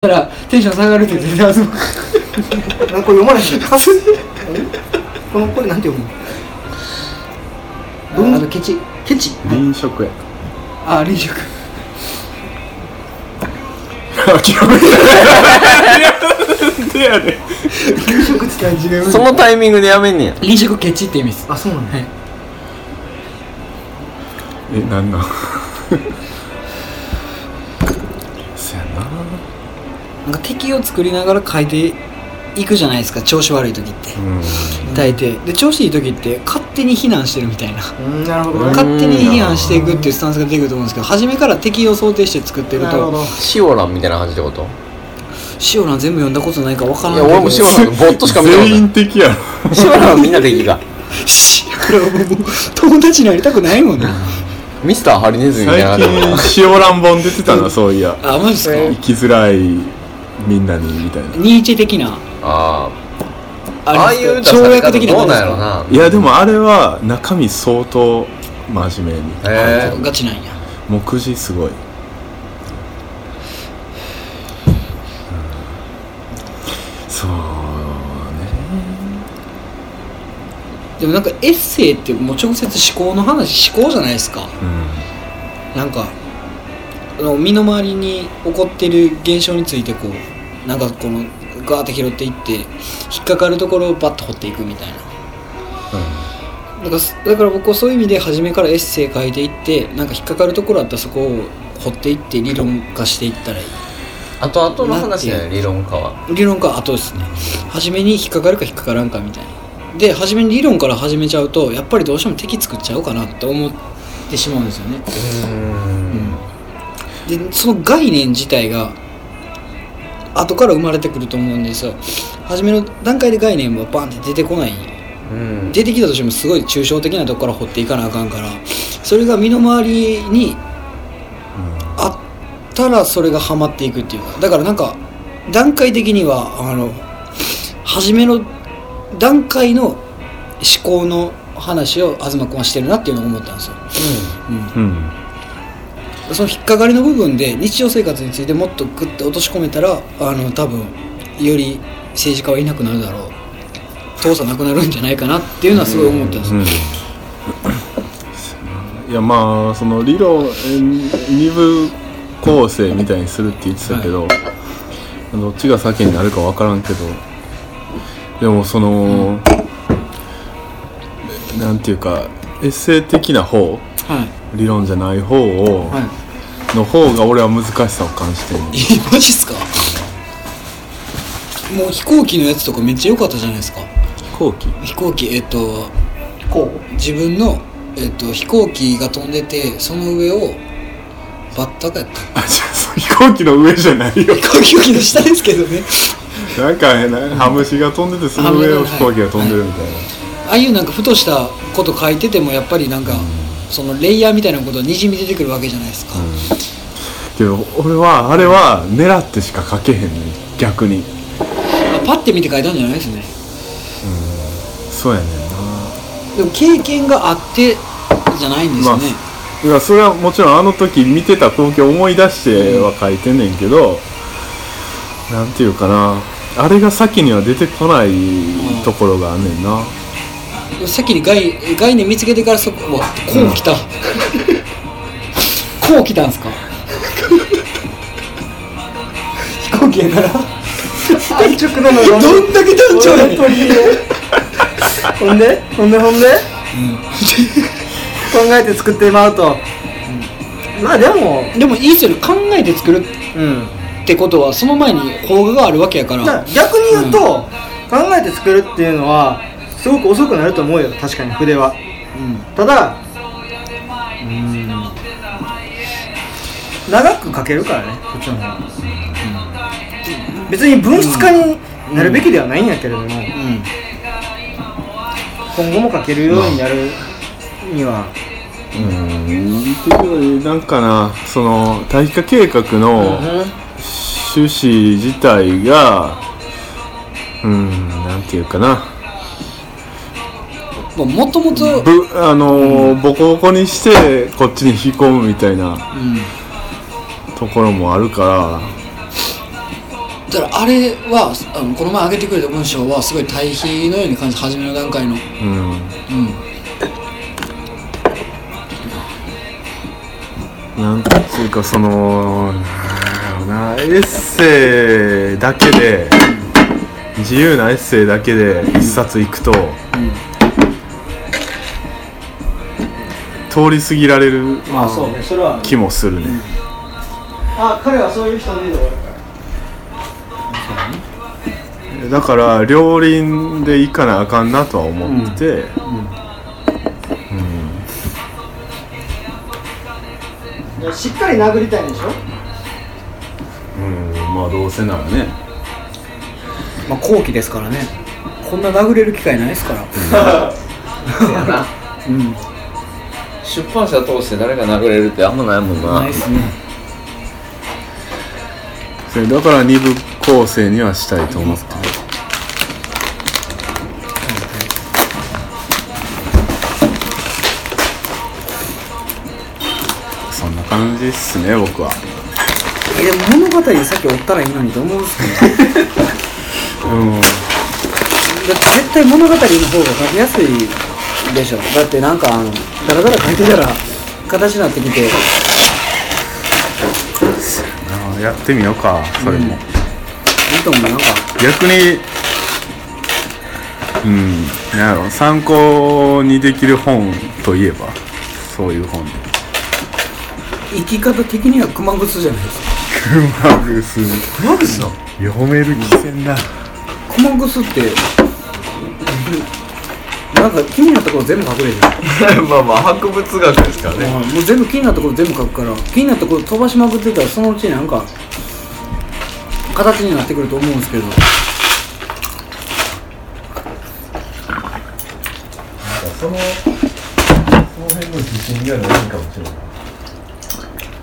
たらテンション下がるって絶対あそこなんか読まないしかすこのこれなんて読むの？あのケチ。ケチ。臨食や。あ臨食。諦めたなんでやねて感じがそのタイミングでやめんねや。臨食ケチって意味です。あそうなんだ、はいえなんなんそやななんか敵を作りながら変えていくじゃないですか調子悪い時って。うん。大抵。で調子いい時って勝手に非難してるみたいな。うんなるほどね。勝手に批判していくっていうスタンスが出てくると思うんですけど初めから敵を想定して作ってるとシオランみたいな感じってこと？シオラン全部読んだことないから分からいやない。けど俺もシオランボットしか見た全ない。員的やろ。シオランはみんな敵が。シオランはもう友達になりたくないもんね。ミスターハリネズミみたいな最感じ近塩乱本出てたなそういや。あマジですか？生きづらいみんなにみたいな。ニーチェ的な。あああああいう跳躍的な。どうなんやろな。いやでもあれは中身相当真面目にへえガチなんや。目次すごい、うん。そうね。でもなんかエッセイってもう直接思考の話思考じゃないですか。うん。なんかあの身の回りに起こってる現象についてこうなんかこのガーって拾っていって引っかかるところをバッと掘っていくみたいな。だからだから僕はそういう意味で初めからエッセイ書いていってなんか引っかかるところあったらそこを掘っていって理論化していったらいい。あとあとの話ね理論家は。理論化は後ですね。初めに引っかかるか引っかからんかみたいな。で初めに理論から始めちゃうとやっぱりどうしても敵作っちゃおうかなって思ってしまうんですよねでその概念自体が後から生まれてくると思うんですよ。初めの段階で概念はバンって出てこない。うん。出てきたとしてもすごい抽象的なとこから掘っていかなあかんからそれが身の回りにあったらそれがハマっていくっていうか。だからなんか段階的にはあの初めの段階の思考の話を東君はしてるなっていうのを思ったんですよ、うん。うんその引っかかりの部分で日常生活についてもっとグッと落とし込めたらあの多分より政治家はいなくなるだろう。父さんなくなるんじゃないかなっていうのはすごい思ったんですよ、いやまあその理論え二部構成みたいにするって言ってたけど、どっちが先になるか分からんけどでもその、なんていうかエッセイ的な方はい理論じゃない方を、はいの方が俺は難しさを感じてる。えマジっすか？もう飛行機のやつとかめっちゃ良かったじゃないですか。飛行機？飛行機えっとこ自分の、えっと、飛行機が飛んでてその上をバッタかやった。あじゃあそう飛行機の上じゃないよ。飛行機の下ですけどね。なんかねなハムシが飛んでてその上を飛行機が飛んでるみたいな、ああいうなんかふとしたこと書いててもやっぱりなんか、そのレイヤーみたいなことにじみ出てくるわけじゃないですか、けど俺はあれは狙ってしか書けへんねん逆に。あパッて見て書いたんじゃないですね。そうやねんな。でも経験があってじゃないんですよね、いやそれはもちろんあの時見てた光景を思い出しては書いてんねんけど、なんていうかな。あれが先には出てこないところがあんねんな、先に概概念見つけてからそこうわこう来た、こう来たんすか？飛行機やから。う安直なのがどんだけ単調やねん。ほんで？ほんで？ほんで、考えて作ってまうと、まあでも。でもいいっすよね。考えて作るうん。ってことはその前に邦画があるわけやから。逆に言うと、考えて作るっていうのはすごく遅くなると思うよ確かに筆は。うん。ただうん長く書けるからねこっちの。方が、別に文筆家になるべきではないんやけれども、うん。今後も書けるようになるには、うん。なんかなその大化計画の趣旨自体がうんなんていうかなもともとぶあのーボコボコにしてこっちに引き込むみたいなうん。ところもあるから。だからあれはあのこの前上げてくれた文章はすごい対比のように感じ初めの段階の。うん。うん。なんていうかそのなんやろなエッセイだけで自由なエッセイだけで一冊いくと、通り過ぎられるまあそうねそれは気もするね、あ彼はそういう人で終わるから。だから両輪で行かなあかんなとは思ってて、うん。いやしっかり殴りたいんでしょ？うん。まあどうせならね。まあ後期ですからね。こんな殴れる機会ないですから。うん 出版社通して誰が殴れるってあんまないもんな。ないっすね。それだから二部構成にはしたいと思って。るそんな感じっすね僕は。えでも物語でさっき追ったらいいのにと思うんですけど。うん。だって絶対物語の方が書きやすいでしょ。だってなんかあのダラダラ書いてたら形になってきて。あやってみようかそれ。も、いいと思うなんか逆にうん。なんやろ。参考にできる本といえばそういう本。で生き方的には熊楠じゃないですか。熊楠。マグスの？読める気せんな。熊楠ってなんか気になったこと全部書くでしょ。まあまあ博物学ですからね。もう全部気になったこと全部書くから気になったこと飛ばしまくってたらそのうちになんか形になってくると思うんですけど。そのその辺の自信がないかもしれない。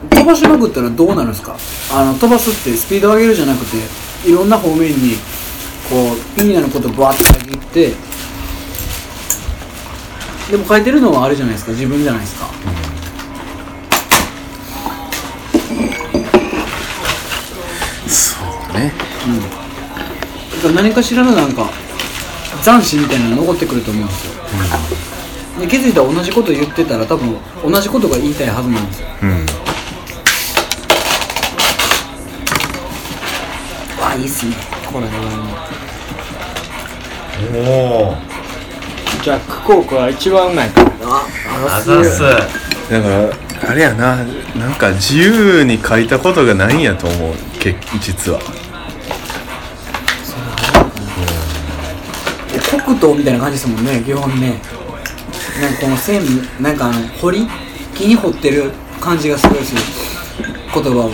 飛ばしまくったらどうなるんですか？あの飛ばすってスピード上げるじゃなくていろんな方面にこう気になることバーって書いていってでも書いてるのはあれじゃないですか？自分じゃないですか、そうね。だから何かしらのなんか斬新みたいなのが残ってくると思うんですよ、で気づいたら同じこと言ってたら多分同じことが言いたいはずなんですよ。うん。あいいっすね。これでおおジャック・コークは一番うまいからな。あざっす。だからあれやななんか自由に書いたことがないんやと思う。け実は。黒糖みたいな感じですもんね基本ね。なんかこの線なんかあの彫り木に彫ってる感じがすごいする。言葉を、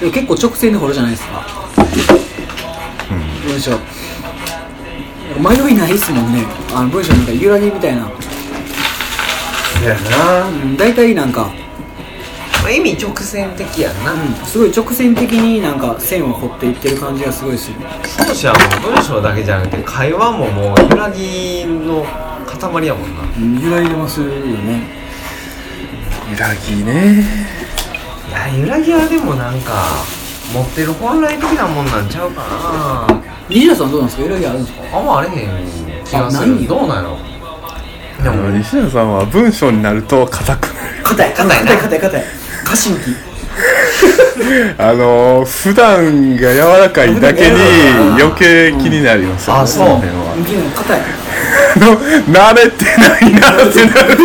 でも結構直線で彫るじゃないですか、文章迷いないっすもんね。あの文章なんか揺らぎみたいな。やな。うん大体なんか、意味直線的やんな。うん、すごい直線的になんか線を彫っていってる感じがすごいする。少しはもう文章だけじゃなくて会話ももう揺らぎの塊やもんな。うん揺らいでますよね。揺らぎね。いや揺らぎはでもなんか持ってる本来的なもんなんちゃうかな西田さんどうなんですか？揺らぎあるんですか？あんまあれへん気がする。どうなんやろ？でも西田さんは文章になると硬くなる。硬い硬いな硬い硬い硬い。過信期。あのー、普段が柔らかいだけに余計気になりますよね、あそう。の辺は。硬い。の慣れてないなってなる。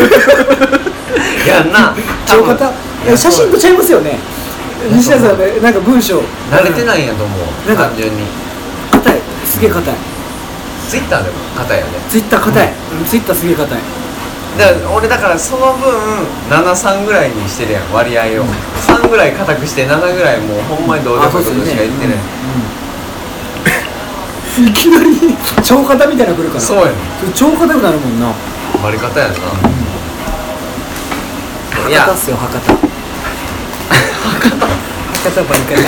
いやんな。超硬い。写真とちゃいますよね。西田さんねなんか文章。慣れてないんやと思なんかう単純にげえ硬い。ツイッターでも硬いよね。ツイッター硬い。うん。ツイッターすげえ硬い。だから俺だからその分73ぐらいにしてるやん割合を、3ぐらい硬くして7ぐらいもうほんまにどうでもいいことしか言ってない、いきなり超硬みたいなの来るから。そうやねん。超硬くなるもんな。割り方やんな、いや。博多っすよ博多。博多バリカタ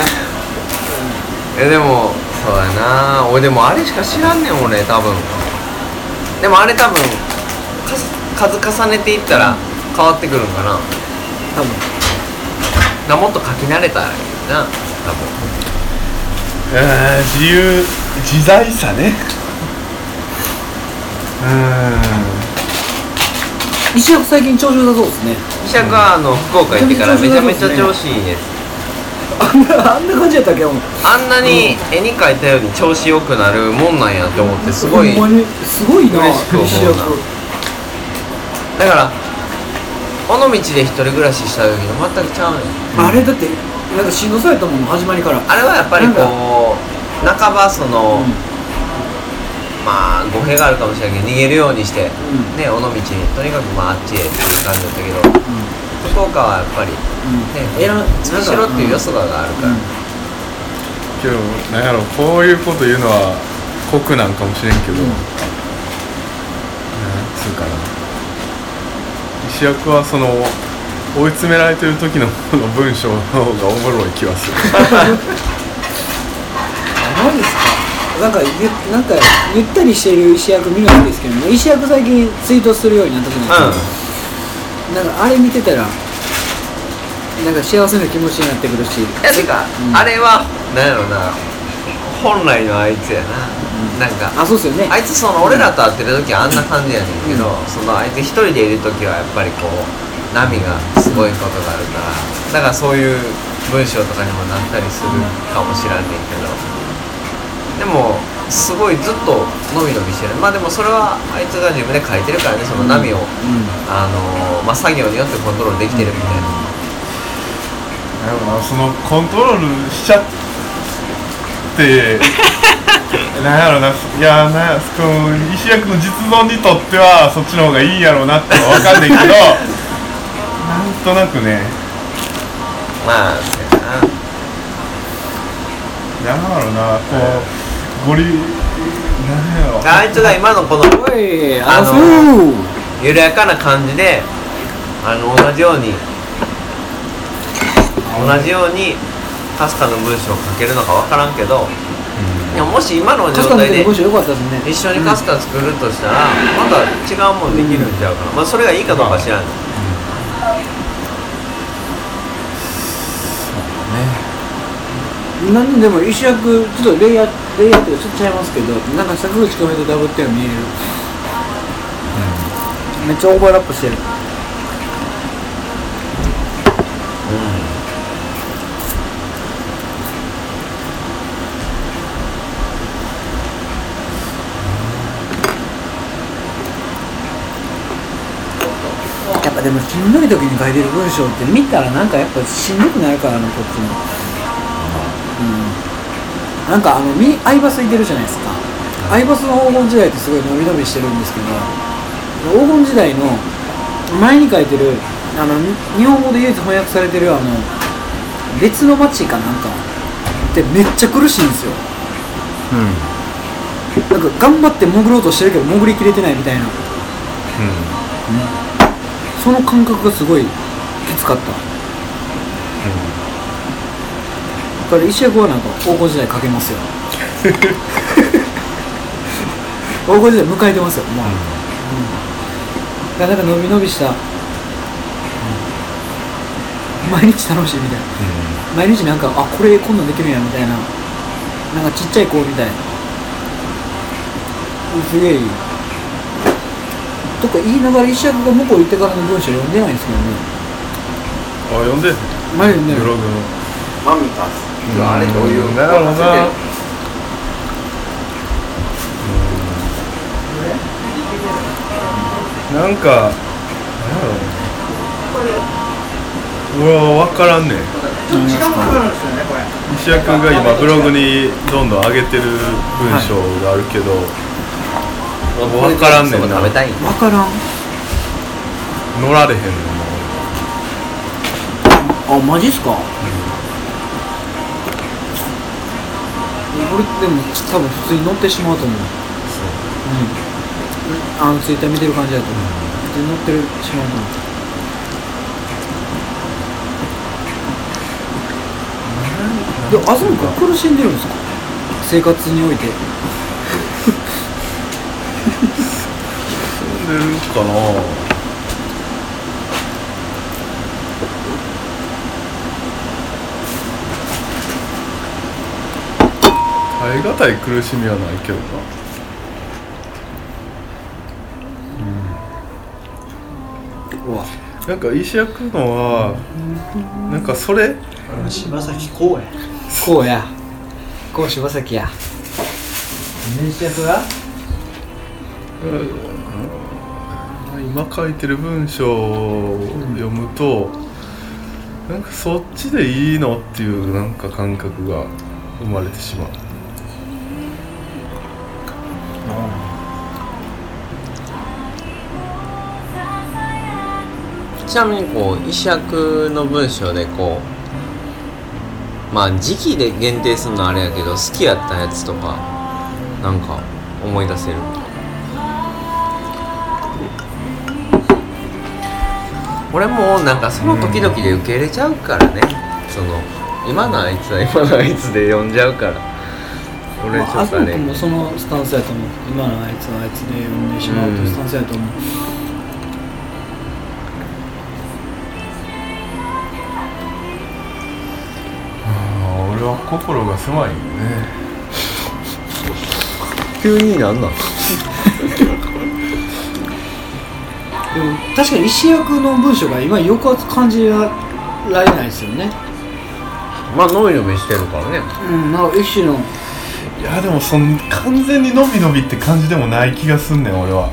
えでもそうやな。俺でもあれしか知らんねん俺多分。でもあれ多分か数重ねていったら変わってくるんかな。多分。がもっと書き慣れたらいいな多分。えー自由自在さね。う石役最近調子良さそうですね。医者があの福岡行ってからめちゃめちゃ調子いいですあんなあんな感じやったっけほんあんなに絵に描いたように調子よくなるもんなんやって思ってすごいほんまに。すごいな。嬉しく思うな。石役だから尾道で一人暮らしした時の全くちゃうねん。あれだってなんかしんどそうやったもん始まりから。あれはやっぱりこう半ばその、まあ語弊があるかもしれないけど逃げるようにして、ん。ね尾道にとにかくまああっちへっていう感じだったけど、福岡はやっぱりねえら月城っていうよそがあるから、ん。けどなんやろこういうこと言うのは酷なんかもしれんけど、なんつうかな。石役はその追い詰められてる時の文章の方がおもろい気はする。マジですか？なんかゆなんかゆったりしてる石役見るのいいですけどね石役最近ツイートするようになったじゃないですか、なんかあれ見てたらなんか幸せな気持ちになってくるし。いやてか、うん。あれはなんやろな本来のあいつやな、なんかあそうっすよね。あいつその俺らと会ってる時はあんな感じやねんけど、そのあいつ一人でいる時はやっぱりこう波がすごいことがあるからだからそういう文章とかにもなったりするかもしらんねんけど。でもすごいずっと伸び伸びしてる。まあでもそれはあいつが自分で書いてるからねその波を、あのまあ、作業によってコントロールできてるみたいな、なんやろなそのコントロールしちゃって なんやろな。いやなんやその石役の実存にとってはそっちの方がいいんやろうなってのは分かんないけど なんとなくね。まあそうやな。なんやろな。こうゴリあいつが今のこのああの緩やかな感じであの同じように同じようにかすかの文章を書けるのか分からんけど、でももし今の状態で一緒にカスタ作るとしたら、また違うもんできるんちゃうかな、まあそれがいいかどうかは知らん。ね。なんでも石役ちょっとレイヤーレイヤーっていうかちょっとちゃいますけどなんか坂口君とダブっては見える、めっちゃオーバーラップしてる。やっぱでもしんどい時に書いてる文章って見たらなんかやっぱしんどくなるからなこっちも。うんなんかあのみアイバスいてるじゃないですか。アイバスの黄金時代ってすごい伸び伸びしてるんですけど黄金時代の前に書いてるあのに日本語で唯一翻訳されてるあの別の街かなんか。ってめっちゃ苦しいんですよ。なんか頑張って潜ろうとしてるけど潜りきれてないみたいな。その感覚がすごいきつかった、だから石役はなんか黄金時代かけますよ。黄金時代迎えてますよもう、うん、だからなんか伸び伸びした、毎日楽しいみたいな、毎日なんかあこれこんなんできるんやみたいな。なんかちっちゃい子みたいすげえいい。とか言いながら石役が向こう行ってからの文章読んでないんですけどね。あ読んで前読んでるブログの。マミタスあれどういうなるほどな。なんかなんやろ俺は分からんねん。石谷君が今ブログにどんどん上げてる文章があるけど、分からんねんな。食べたいん。分からん。乗られへんのあマジっすか、俺でも多分普通に乗ってしまうと思う。う。ん。あのツイッター見てる感じだと思う。普通に乗ってるしまうと思う。でもあそこ苦しんでるんですか？生活において。住んでるかながたい苦しみはないけどな。うわなんか石焼くのはなんかそれ？柴咲コウやこうやこう柴崎や。年役が？今書いてる文章を読むと、なんかそっちでいいのっていうなんか感覚が生まれてしまうちなみにこう石役の文章でこうまあ時期で限定するのはあれやけど好きやったやつとかなんか思い出せる？俺もなんかその時々で受け入れちゃうからね。その今のあいつは今のあいつで読んじゃうから。俺ちょっとあれ、まあ、もそのスタンスやと思う。今のあいつはあいつで呼んでしまうというスタンスやと思う、あーは心が狭いよね。急になんなん？でも確かに石役の文章が今抑圧感じられないですよね。まあ伸び伸びしてるからね。うんなんか一種の。いやでもそん完全に伸び伸びって感じでもない気がすんねん俺は。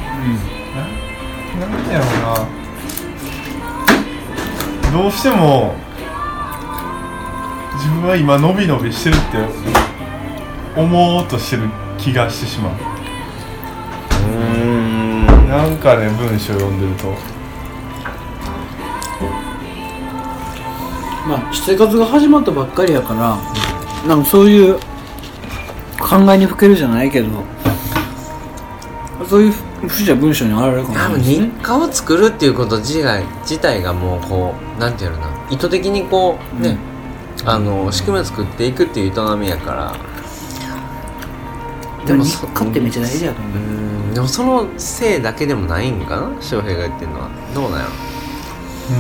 ななんやろうな。どうしても自分は今伸び伸びしてるって思おうとしてる気がしてしまう。うん。なんかね文章読んでると。まあ生活が始まったばっかりやからなんかそういう考えにふけるじゃないけどそういうふうじゃ文章に現れるかもしれ多分ない。ですね日課を作るっていうこと自体自体がもうこうなんていうのかな。意図的にこうね、あの仕組みを作っていくっていう営みやから。でも日そ課ってめっちゃ大事やと思う。う、んでもそのせいだけでもないんかな？翔平が言ってるのは。どうなんやろ？う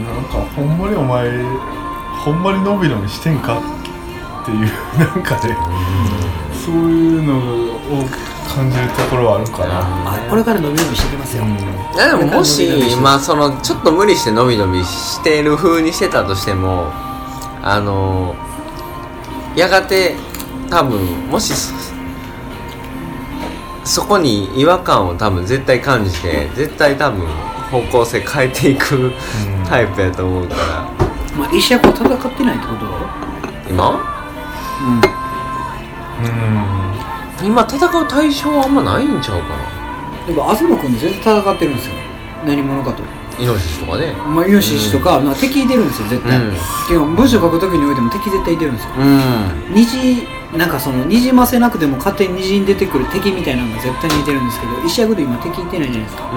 ん。なんかほんまにお前ほんまに伸び伸びしてんか？っていうなんかね。そういうのを感じるところはあるかな。あこれから伸び伸びしてきますよ、いやでももしまあそのちょっと無理して伸び伸びしてる風にしてたとしてもあのやがて多分もしそそこに違和感を多分絶対感じて絶対多分方向性変えていくうん。タイプやと思うから。まあ、石役は戦ってないってこと？だろ今？うん。うん今戦う対象はあんまないんちゃうかな。でも東君絶対戦ってるんですよ。何者かと。イノシシとかね。まあイノシシとか、まあ、敵いてるんですよ絶対、うん。けど文章書く時においても敵絶対いてるんですよ。うん。虹なんかそのにじませなくても勝手に虹に出てくる敵みたいなのが絶対にいてるんですけど石役で今敵いてないじゃないですか。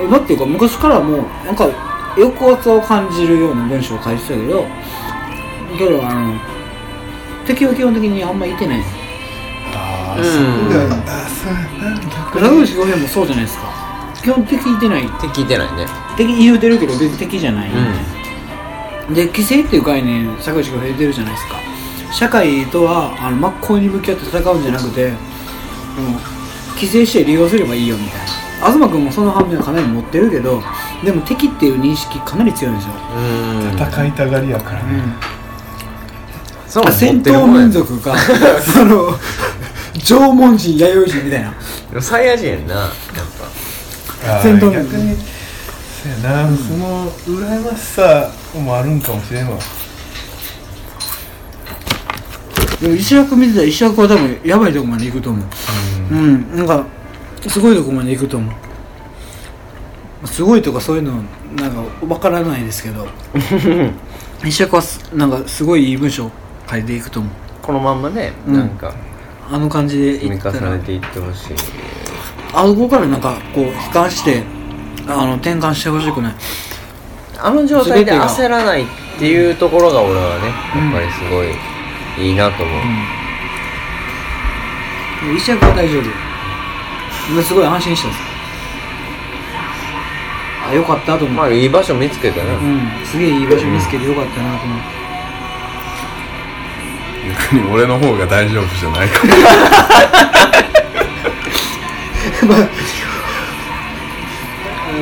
うん。だっていうか昔からもうなんか抑圧を感じるような文章を書いてたけどけどあの敵は基本的にあんまいてない。ああ、うん。そうだあそうやな口浩平もそうじゃないですか。基本敵いてない。敵いてないね。敵言うてるけど別に敵じゃない、うで規制っていう概念坂口が増えてるじゃないですか。社会とはあの真っ向に向き合って戦うんじゃなくてもう規制して利用すればいいよみたいな。東君もその反面はかなり持ってるけどでも敵っていう認識かなり強いんですよ、んうん。戦いたがりやからね、そう持戦闘民族が その縄文人弥生人みたいな。サイヤ人やんなやっあー戦闘逆にそうやな、その羨ましさもあるんかもしれんわ。でも石役見てたら石役は多分やばいとこまで行くと思う。うん。なんかすごいとこまで行くと思う。すごいとかそういうのなんか分からないですけど。石役はすなんかすごいいい文章書いていくと思う。ぱこのまんまね、うん。なんかあの感じで積み重ねていってほしい。あそこからなんかこう悲観してあの転換してほしくない。あの状態で焦らないっていうところが俺はねやっぱりすごいいいなと思う、うん。石役は大丈夫。今すごい安心したんですあよかったと思う、まあいい場所見つけたな。うん。すげえいい場所見つけてよかったなと思って、逆に俺の方が大丈夫じゃないかも。まあ。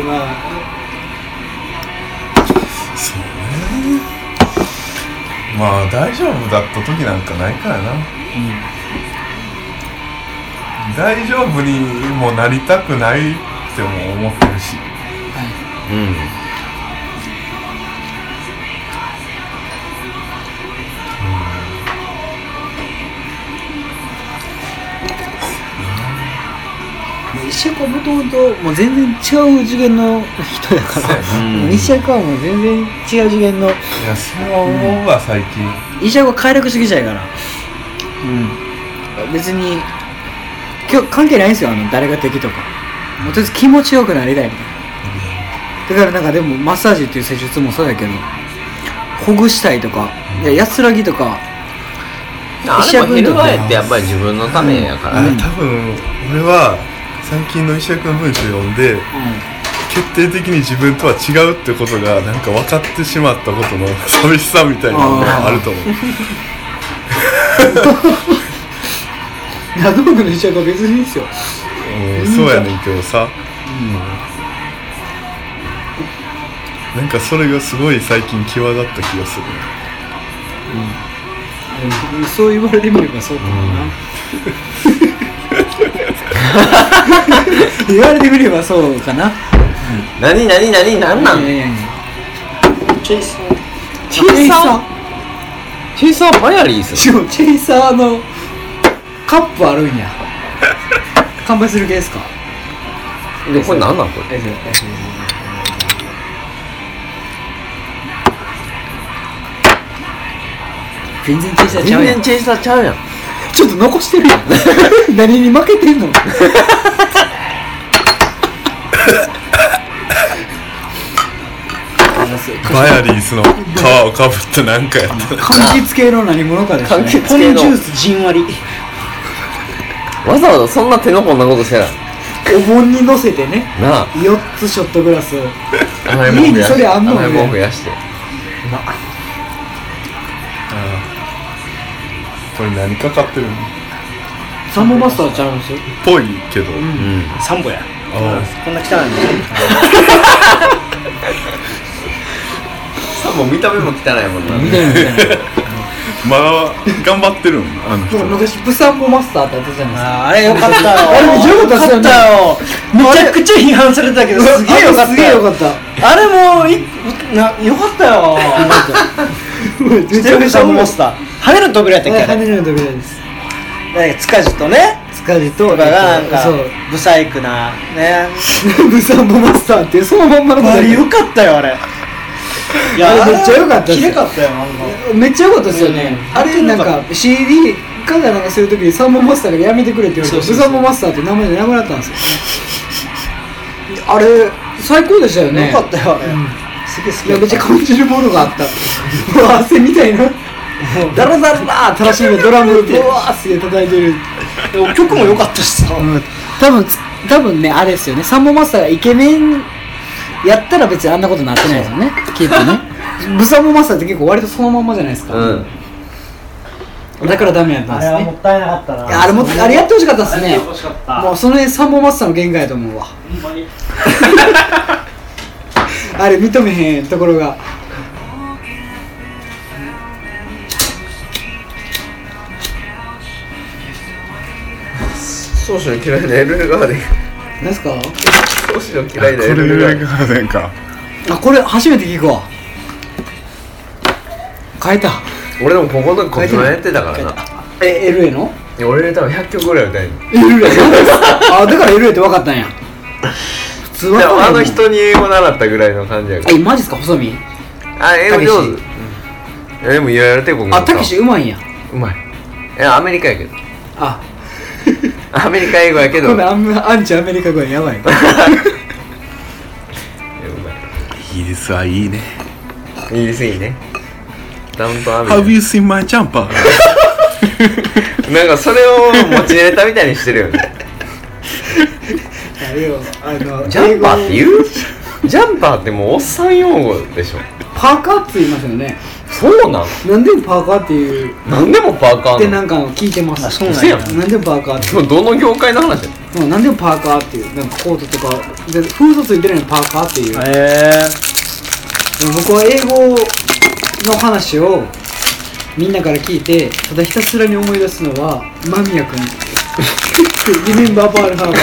まあそうね。まあ大丈夫だった時なんかないからな、大丈夫にもなりたくないっても思ってるし。うん石役はもともともう全然違う次元の人やから、うん。もう石役はもう全然違う次元の。いやそれは思うわ最近。石役は快楽主義者やから。うん。別に今日関係ないんですよあの誰が敵とか。もうとりあえず気持ちよくなりたいみたいな。だからなんかでもマッサージっていう施術もそうやけどほぐしたいとかいや安らぎとかあれも翻ってやっぱり自分のためやから。ね多分俺は最近の石役の文章読んで決定的に自分とは違うってことがなんか分かってしまったことの 寂しさみたいなのがあると思う。謎僕の石役は別にいいですよ。うんそうやねんけどさ、なんかそれがすごい最近際立った気がする。うん。そう言われてみればそうかもな、言われてみればそうかな。何何何何なん？チェイスチェイサーチェイサーバヤリーすしかもチェイサーのカップあるんや。乾杯する系ですか？でこれ何なんこれ？全然チェイサーちゃ全うやん然チェイサーちょっと残してるやん。何に負けてんの？バヤリースの皮をかぶったなんかやった。柑橘系の何者かですね。柑橘ポンジュースじんわり。わざわざそんな手の込んだことしてない。お盆に乗せてねなあ。4つショットグラス。を甘いもん増やして。家にそれあんの甘いもん増やしてこれ何かかってるの？サンボマスターちゃうんです？よぽいけど、うん。サンボや。あこんな汚いねさもう見た目も汚いもんな。みたいなみたいなまだ頑張ってるん？あの人。でも昔ブサンボマスターってあったじゃないですか。あーあれよかったよ。あれめっちゃよかったっすよねよ。めちゃくちゃ批判されたけどすげえよかった。すげえよかった。あれもいなよかったよ。めステフサンモスター跳ねる扉やったっけ？あれ跳ねるの扉です。なんか塚地とね。塚地ととかがなんかそう。ブサイクなね。ブサンボマスターっていうそのまんまのあれよかったよあれ。いあれめっちゃ良かったっす。綺麗かったよなんかめっちゃ良かったですよね、うん。あれなんか CD かなんかするときにサンボマスターがやめてくれって言われてそうそうそう。ブサンボマスターって名前でなくなったんですよ。あれ最高でしたよね。よかったよあれ。うん。すげえ好きいやめっちゃ感じるものがあった。うわ汗みたいなダラダラダー新しいドラムで。うわーすげえ叩いてる。でも曲も良かったしさ。多分多分ねあれですよね。サンボマスターがイケメンやったら別にあんなことになってないですよね。きっとね。ブサンボマスターって結構割とそのまんまじゃないですか、うん。だからダメやったんですね。ったいなかったな。あれもあれやってほしかったですね。もうその辺サンボマスターの限界やと思うわ。ほんまに。あれ認めへんところがソーシの嫌いなエルレガーデン何ですか？ソーシのこ嫌いなエルレガーガーデンか。あこれ初めて聞くわ。変えた。俺でもここの黒板やってたからな。え LA の？いや俺多分100曲ぐらい歌える。の LA あだから LA って分かったんや。普通はでもあの人に英語習ったぐらいの感じやから。えマジっすか？細身？あ英語上手。たけしいやでもいろいろ帝国のあたけしうまいんや。うまい。いやアメリカやけど。あアメリカ英語やけど。アンアンチアメリカ語ややばい。イギリスはいいね。いイギリスいいね。ダウンタウンア Have メ you seen my jumper? なんかそれを持ちネタみたいにしてるよね。あれよあのジャンパーって言う？ジャンパーってもうおっさん用語でしょ。パーカーって言いますよねそうなん？なんでもパーカーっていうなんでもパーカーってなんか聞いてます。あそうなん嘘ややん。なんでもパーカーってでもどの業界の話？やうんなんでもパーカーっていう？なんかコートとかでフードついてるのにパーカーっていう、へえ。僕は英語の話をみんなから聞いてただひたすらに思い出すのは間宮君 リメンバーバールハーバ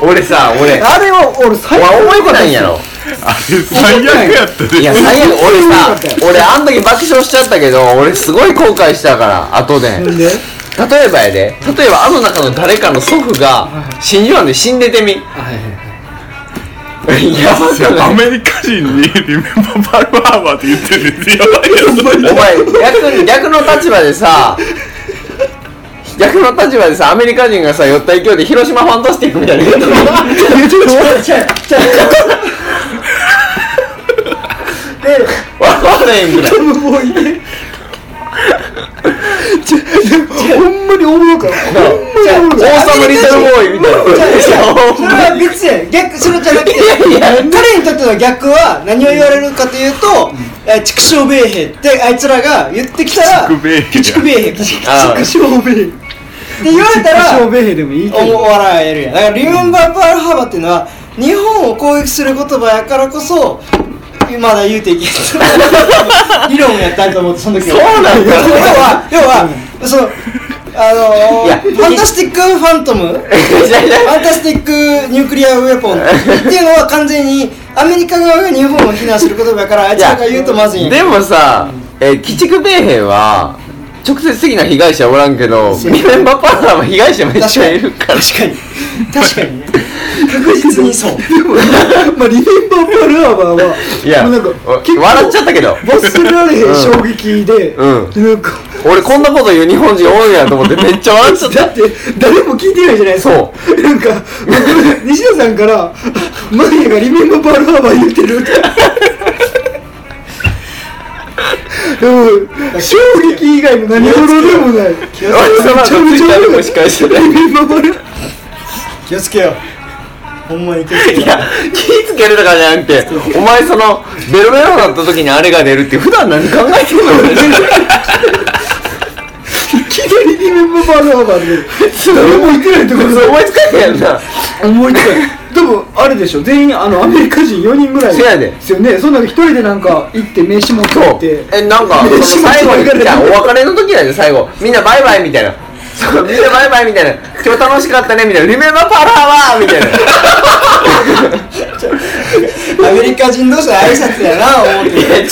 俺さ俺。ーあれは俺最俺高覚えてないんやろ？あれ最悪やったで。いや最悪俺さ俺あん時爆笑しちゃったけど俺すごい後悔したから後で。で？例えばやで。例えばあの中の誰かの祖父が真珠湾で死んでてみ。いはいはい。やばくない。アメリカ人にリメンバーバルハーバーって言ってるやばいやつお前逆に逆の立場でさ逆の立場でさアメリカ人がさ酔った勢いで広島ファンタスティックみたいな言うと笑われへんぐらい？もういいちょほんまに思うからほんまに思うから王様リトルボーイみたいな。それは別や逆それじゃなくて彼にとっての逆は何を言われるかというと「え畜生米兵」ってあいつらが言ってきたら畜米兵。畜生米兵。って言われたら小米兵でもいいけおど笑えるやん。だからリメンバーパールハーバーっていうのは日本を攻撃する言葉やからこそまだ言うていけん 理論やったと思ってその時は。そうなんだ。要は要はそのあのー、ファンタスティックファントム？ファンタスティックニュークリアウェポンっていうのは完全にアメリカ側が日本を非難する言葉やからあいつらが言うとまずいでもさ、えー、鬼畜米兵は直接的な被害者おらんけどリメンバーパーラーは被害者めっちゃいるから。確かに。確かにね。確実にそう。まあリメンバーパルハーバーはいやもうなんか笑っちゃったけど。忘れられへん衝撃で、うん。なんか俺こんなこと言う日本人多いんやと思って めっちゃ笑っちゃった。だって誰も聞いてないじゃないですか。そう。なんか僕西田さんからマリアがリメンバーパールハーバー言ってる。って衝撃以外の何事でもない。俺その後ツイッターでも司会してたリメンバーパール気をつけよう。ほんまに気をつけよう。いや気ぃつけるとかじゃなくてお前そのベロベロになった時にあれが出るって普段何考えてんの俺。いきなりリメンバーパールハーバーで 誰も言ってないってこと思いつかへんやんな。思いつかないでもあれでしょ。全員あのアメリカ人4人ぐらい。せやで。ですよね。そんな一人でなんか行って名刺持って行って。えなんかその最後にじゃあお別れの時なんで最後。みんなバイバイみたいな。そうみんなバイバイみたいな。今日楽しかったねみたいな。リメンバーパーラーはみたいな。アメリカ人同士の挨拶やな思って。いや違う。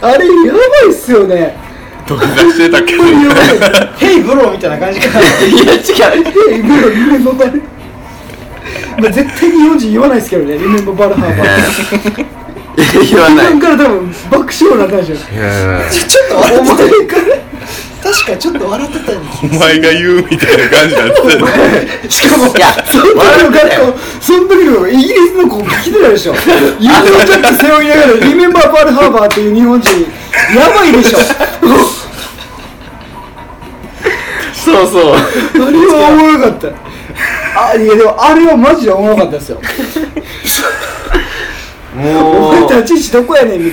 あれやばいっすよね。土下座してたけど。ヘイブローみたいな感じかいや違う。え今のリメンバーバルまあ絶対日本人言わないですけどねリメンバーバルハーバー言わない。日本から多分爆笑なんでしょ。ちょっと笑ってた確かにちょっと笑ってたよねお前が言うみたいな感じ になってたしかもいやその時の学校その時のイギリスの子来てたでしょユーロジャック背負いながらリメンバーバルハーバーっていう日本人やばいでしょ。そうそう。あれはおもろかったあいやでもあれはマジでおもろかったですよ。もう。お前立ち位置どこやねんみたい